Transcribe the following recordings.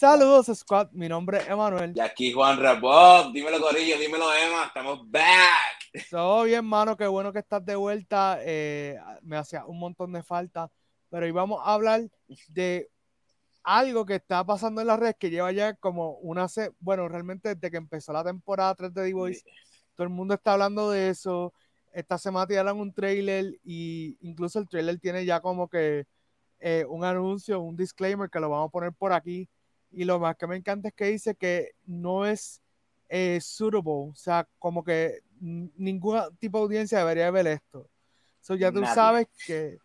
Saludos, Squad. Mi nombre es Emanuel. Y aquí Juan Rabob. Dímelo, Corillo. Dímelo, Emma. Estamos back. Todo bien, mano. Qué bueno que estás de vuelta. Eh, me hacía un montón de falta. Pero hoy vamos a hablar de algo que está pasando en las redes que lleva ya como una. Bueno, realmente desde que empezó la temporada 3 de The Voice, todo el mundo está hablando de eso. Esta semana tiraron un trailer y incluso el trailer tiene ya como que eh, un anuncio, un disclaimer que lo vamos a poner por aquí y lo más que me encanta es que dice que no es eh, suitable, o sea, como que ningún tipo de audiencia debería ver esto. So ya tú sabes que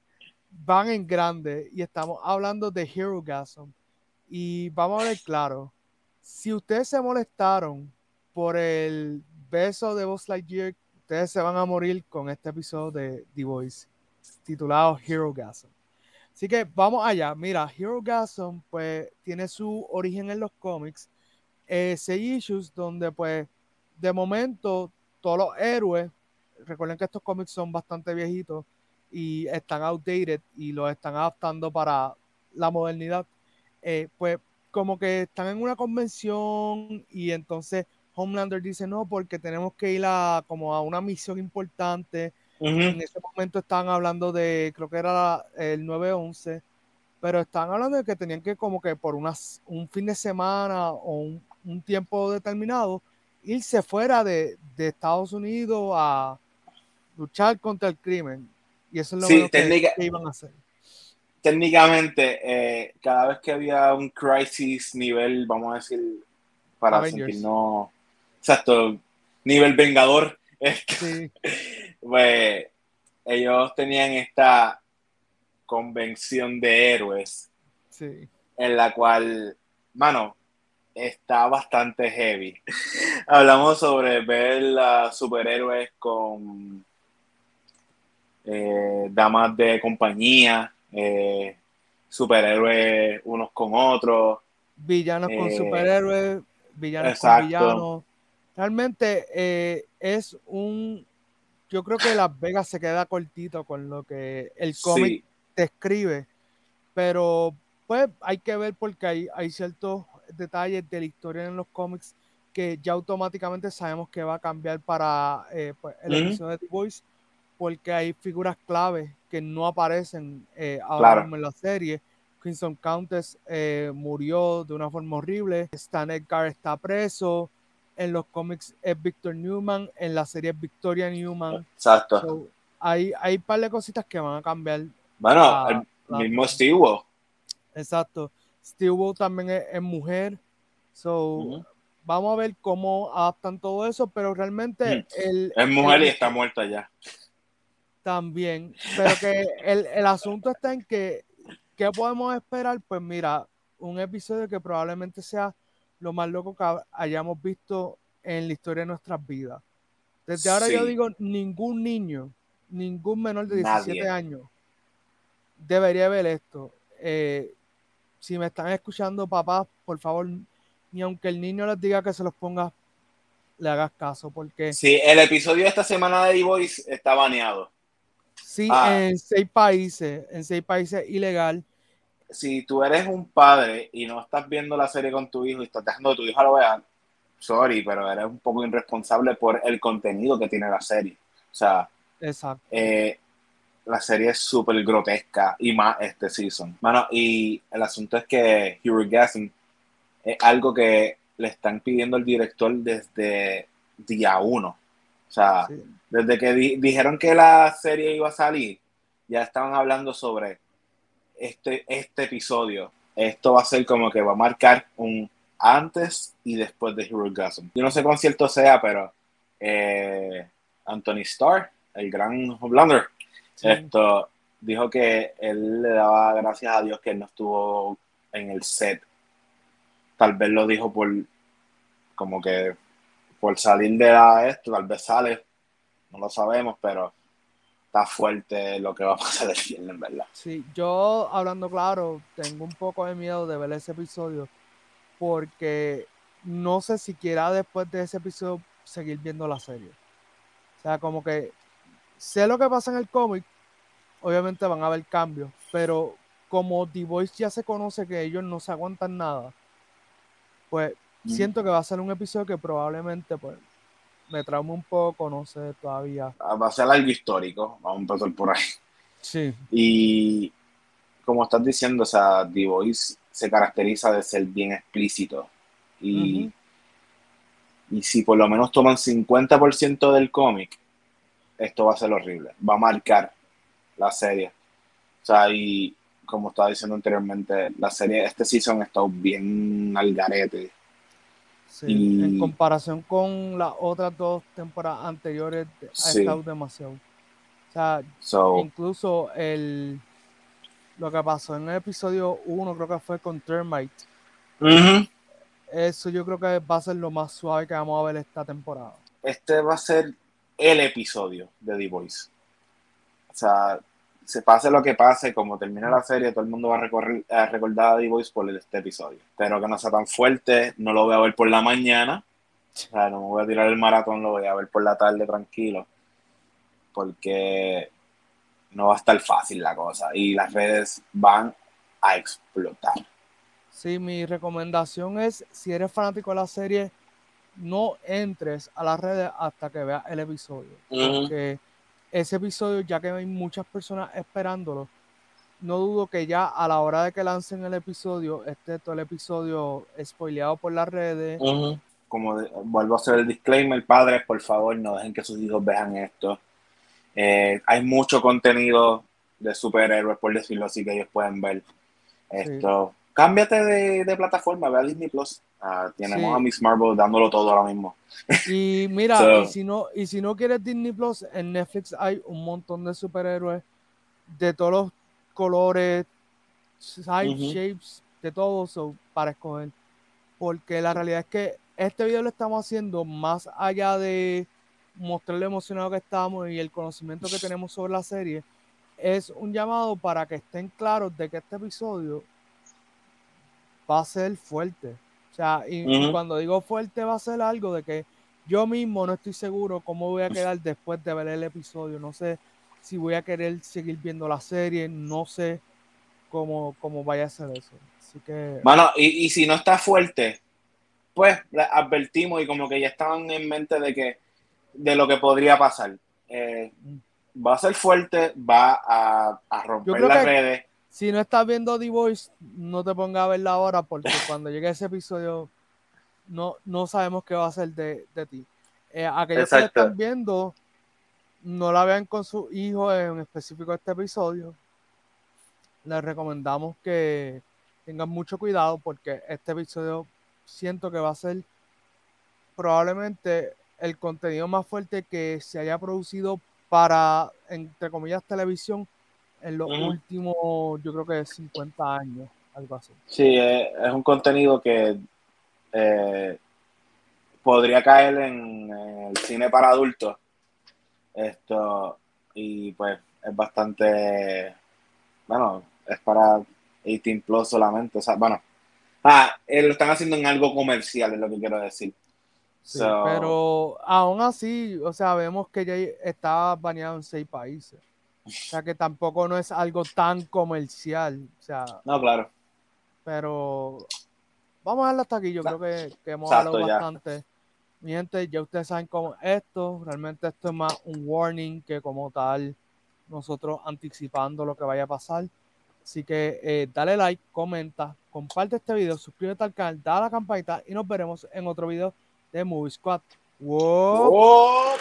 van en grande y estamos hablando de Hero Gasm. Y vamos a ver claro, si ustedes se molestaron por el beso de Buzz Lightyear, ustedes se van a morir con este episodio de The Voice titulado Hero Gasm. Así que vamos allá. Mira, Hero Gasm pues tiene su origen en los cómics. Eh, seis issues donde pues de momento todos los héroes, recuerden que estos cómics son bastante viejitos y están outdated y los están adaptando para la modernidad, eh, pues como que están en una convención y entonces Homelander dice no porque tenemos que ir a como a una misión importante en ese momento estaban hablando de, creo que era el 9-11, pero estaban hablando de que tenían que como que por unas, un fin de semana o un, tiempo determinado irse fuera de, Estados Unidos a luchar contra el crimen. Y eso es lo que, iban a hacer. Técnicamente, eh, cada vez que había un crisis nivel, vamos a decir, para sentirnos, exacto, nivel vengador, sí. Pues ellos tenían esta convención de héroes en la cual, mano, está bastante heavy. Hablamos sobre ver a superhéroes con eh, damas de compañía, eh, superhéroes unos con otros. Villanos con eh, superhéroes, villanos con villanos. Realmente es un yo creo que Las Vegas se queda cortito con lo que el cómic describe, pero pues hay que ver porque hay, hay ciertos detalles de la historia en los cómics que ya automáticamente sabemos que va a cambiar para eh, pues, el episodio de The Voice, porque hay figuras clave que no aparecen eh, ahora mismo en la serie. Crimson Countess eh, murió de una forma horrible, Stan Edgar está preso, en los cómics es Victor Newman, en la serie es Victoria Newman. Exacto. hay, hay un par de cositas que van a cambiar. Bueno, el mismo Steve Exacto. Steve también es, mujer. So, Vamos a ver cómo adaptan todo eso, pero realmente. El, es mujer y está muerta ya. También. Pero que el, el asunto está en que, ¿qué podemos esperar? Pues mira, un episodio que probablemente sea lo más loco que hayamos visto en la historia de nuestras vidas. Desde ahora yo digo, ningún niño, ningún menor de 17 años debería ver esto. Eh, si me están escuchando, papás, por favor, ni aunque el niño les diga que se los ponga, le hagas caso, porque... Sí, el episodio de esta semana de D-Voice está baneado. Sí, ah. en seis países, en seis países ilegal si tú eres un padre y no estás viendo la serie con tu hijo y estás dejando que tu hijo lo vea, sorry, pero eres un poco irresponsable por el contenido que tiene la serie. O sea, eh, la serie es súper grotesca y más este season. Bueno, y el asunto es que Hugh Gasm es algo que le están pidiendo al director desde día uno. O sea, desde que dijeron que la serie iba a salir, ya estaban hablando sobre este, este episodio, esto va a ser como que va a marcar un antes y después de Hero Gasm. Yo no sé cuán cierto sea, pero eh, Anthony Starr, el gran Homelander, esto dijo que él le daba gracias a Dios que él no estuvo en el set. Tal vez lo dijo por como que por salir de la esto, tal vez sale, no lo sabemos, pero está fuerte lo que va a pasar el viernes, ¿verdad? Sí, yo hablando claro, tengo un poco de miedo de ver ese episodio porque no sé siquiera después de ese episodio seguir viendo la serie. O sea, como que sé lo que pasa en el cómic, obviamente van a haber cambios, pero como The Voice ya se conoce que ellos no se aguantan nada, pues mm. siento que va a ser un episodio que probablemente pues me traume un poco, no sé todavía. Ah, va a ser algo histórico, vamos a empezar por ahí. Sí. Y como estás diciendo, o sea, The Voice se caracteriza de ser bien explícito. Y, y si por lo menos toman 50% del cómic, esto va a ser horrible. Va a marcar la serie. O sea, y como estaba diciendo anteriormente, la serie, este season ha estado bien al garete. Sí, en comparación con las otras dos temporadas anteriores, ha estado demasiado. O sea, incluso el lo que pasó en el episodio 1, creo que fue con Termite. Eso yo creo que va a ser lo más suave que vamos a ver esta temporada. Este va a ser el episodio de The Voice. O sea, se pase lo que pase, como termina la serie, todo el mundo va a, recorrer, a recordar a Voice por este episodio. Pero que no sea tan fuerte, no lo voy a ver por la mañana. O sea, no me voy a tirar el maratón, lo voy a ver por la tarde tranquilo. Porque no va a estar fácil la cosa y las redes van a explotar. Sí, mi recomendación es, si eres fanático de la serie, no entres a las redes hasta que veas el episodio. Porque ese episodio, ya que hay muchas personas esperándolo, no dudo que ya a la hora de que lancen el episodio, esté todo el episodio spoileado por las redes. Como vuelvo a hacer el disclaimer, padres, por favor, no dejen que sus hijos vean esto. Eh, hay mucho contenido de superhéroes, por decirlo así, que ellos pueden ver. Esto. Cámbiate de, plataforma, ve a Disney Plus. Tenemos a Miss Marvel dándolo todo ahora mismo. Y mira, y, si no, y si no quieres Disney Plus, en Netflix hay un montón de superhéroes de todos los colores, size, shapes, de todo para escoger. Porque la realidad es que este video lo estamos haciendo más allá de mostrar lo emocionado que estamos y el conocimiento que tenemos sobre la serie, es un llamado para que estén claros de que este episodio va a ser fuerte. O sea, y, cuando digo fuerte va a ser algo de que yo mismo no estoy seguro cómo voy a quedar después de ver el episodio. No sé si voy a querer seguir viendo la serie, no sé cómo, cómo vaya a ser eso. Así que... Bueno, y, y si no está fuerte, pues advertimos y como que ya estaban en mente de que de lo que podría pasar. Eh, va a ser fuerte, va a, romper las redes. Si no estás viendo The Voice, no te pongas a verla ahora porque cuando llegue ese episodio no, no sabemos qué va a ser de, ti. Eh, aquellos que están viendo, no la vean con su hijo en específico este episodio. Les recomendamos que tengan mucho cuidado porque este episodio siento que va a ser probablemente el contenido más fuerte que se haya producido para, entre comillas, televisión en los últimos, yo creo que 50 años, algo así. Sí, es, un contenido que eh, podría caer en, el cine para adultos. Esto, y pues es bastante, bueno, es para 18 plus solamente, o sea, bueno, ah, eh, lo están haciendo en algo comercial, es lo que quiero decir pero aún así, o sea, vemos que ya está baneado en seis países. O sea, que tampoco no es algo tan comercial. O sea, no, claro. Pero vamos a darle hasta aquí. Yo creo que, hemos hablado bastante. Mi gente, ya ustedes saben cómo es esto. Realmente esto es más un warning que como tal nosotros anticipando lo que vaya a pasar. Así que eh, dale like, comenta, comparte este video, suscríbete al canal, dale a la campanita y nos veremos en otro video de Movie Squad. Whoa.